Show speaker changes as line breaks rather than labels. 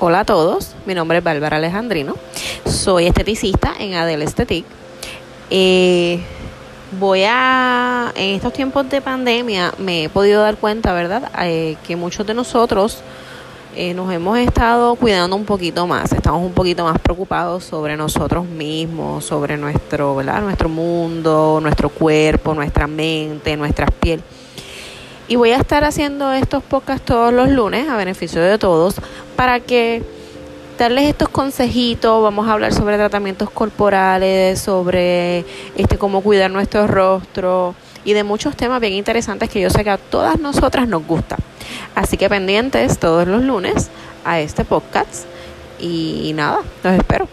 Hola a todos, mi nombre es Bárbara Alejandrino, soy esteticista en Adel Estetic. Eh, voy a, en estos tiempos de pandemia, me he podido dar cuenta, ¿verdad?, eh, que muchos de nosotros eh, nos hemos estado cuidando un poquito más, estamos un poquito más preocupados sobre nosotros mismos, sobre nuestro, ¿verdad? nuestro mundo, nuestro cuerpo, nuestra mente, nuestra piel. Y voy a estar haciendo estos podcasts todos los lunes a beneficio de todos para que darles estos consejitos, vamos a hablar sobre tratamientos corporales, sobre este cómo cuidar nuestro rostro y de muchos temas bien interesantes que yo sé que a todas nosotras nos gusta. Así que pendientes todos los lunes a este podcast y nada, los espero.